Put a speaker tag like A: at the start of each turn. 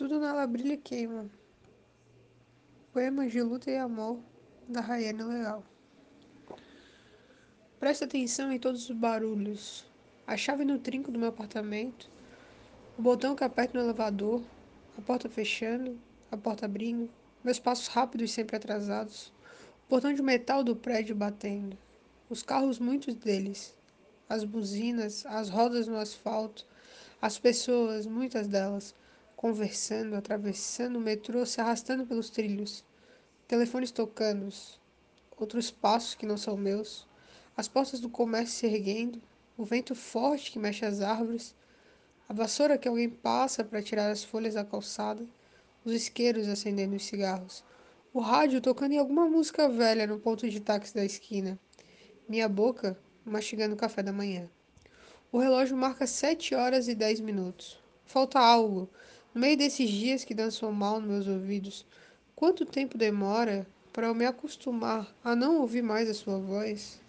A: Tudo nela brilha e queima. Poemas de luta e amor, da Rayane Leal. Presta atenção em todos os barulhos. A chave no trinco do meu apartamento, o botão que aperto no elevador, a porta fechando, a porta abrindo, meus passos rápidos sempre atrasados, o portão de metal do prédio batendo, os carros, muitos deles, as buzinas, as rodas no asfalto, as pessoas, muitas delas, conversando, atravessando o metrô, se arrastando pelos trilhos, telefones tocando, outros passos que não são meus, as portas do comércio se erguendo, o vento forte que mexe as árvores, a vassoura que alguém passa para tirar as folhas da calçada, os isqueiros acendendo os cigarros, o rádio tocando em alguma música velha no ponto de táxi da esquina, minha boca mastigando o café da manhã. O relógio marca sete horas e dez minutos. Falta algo. No meio desses dias que dançam mal nos meus ouvidos, quanto tempo demora para eu me acostumar a não ouvir mais a sua voz?